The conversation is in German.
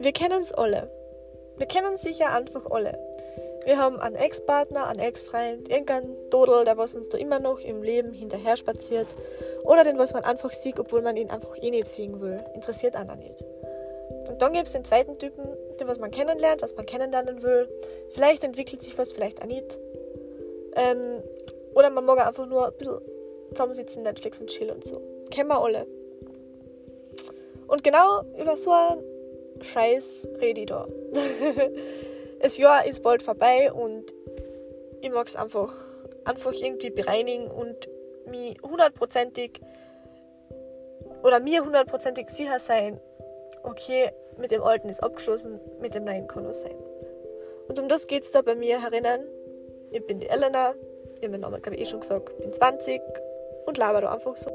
wir kennen es alle. Wir kennen sicher einfach alle. Wir haben einen Ex-Partner, einen Ex-Freund, irgendeinen Dodel, der was uns da immer noch im Leben hinterher spaziert. Oder den, was man einfach sieht, obwohl man ihn einfach eh nicht sehen will. Interessiert einer nicht. Und dann gibt es den zweiten Typen, den, was man kennenlernt, was man kennenlernen will. Vielleicht entwickelt sich was, vielleicht auch nicht. Ähm, oder man mag einfach nur ein bisschen zusammensitzen, Netflix und chill und so. Kennen wir alle. Und genau über so einen Scheiß rede ich da. das Jahr ist bald vorbei und ich mag es einfach, einfach irgendwie bereinigen und mich hundertprozentig oder mir hundertprozentig sicher sein, okay, mit dem Alten ist abgeschlossen, mit dem Neuen kann es sein. Und um das geht es da bei mir herinnen. Ich bin die Elena, ich habe meinen Namen, glaube ich, eh schon gesagt, bin 20 und laber da einfach so.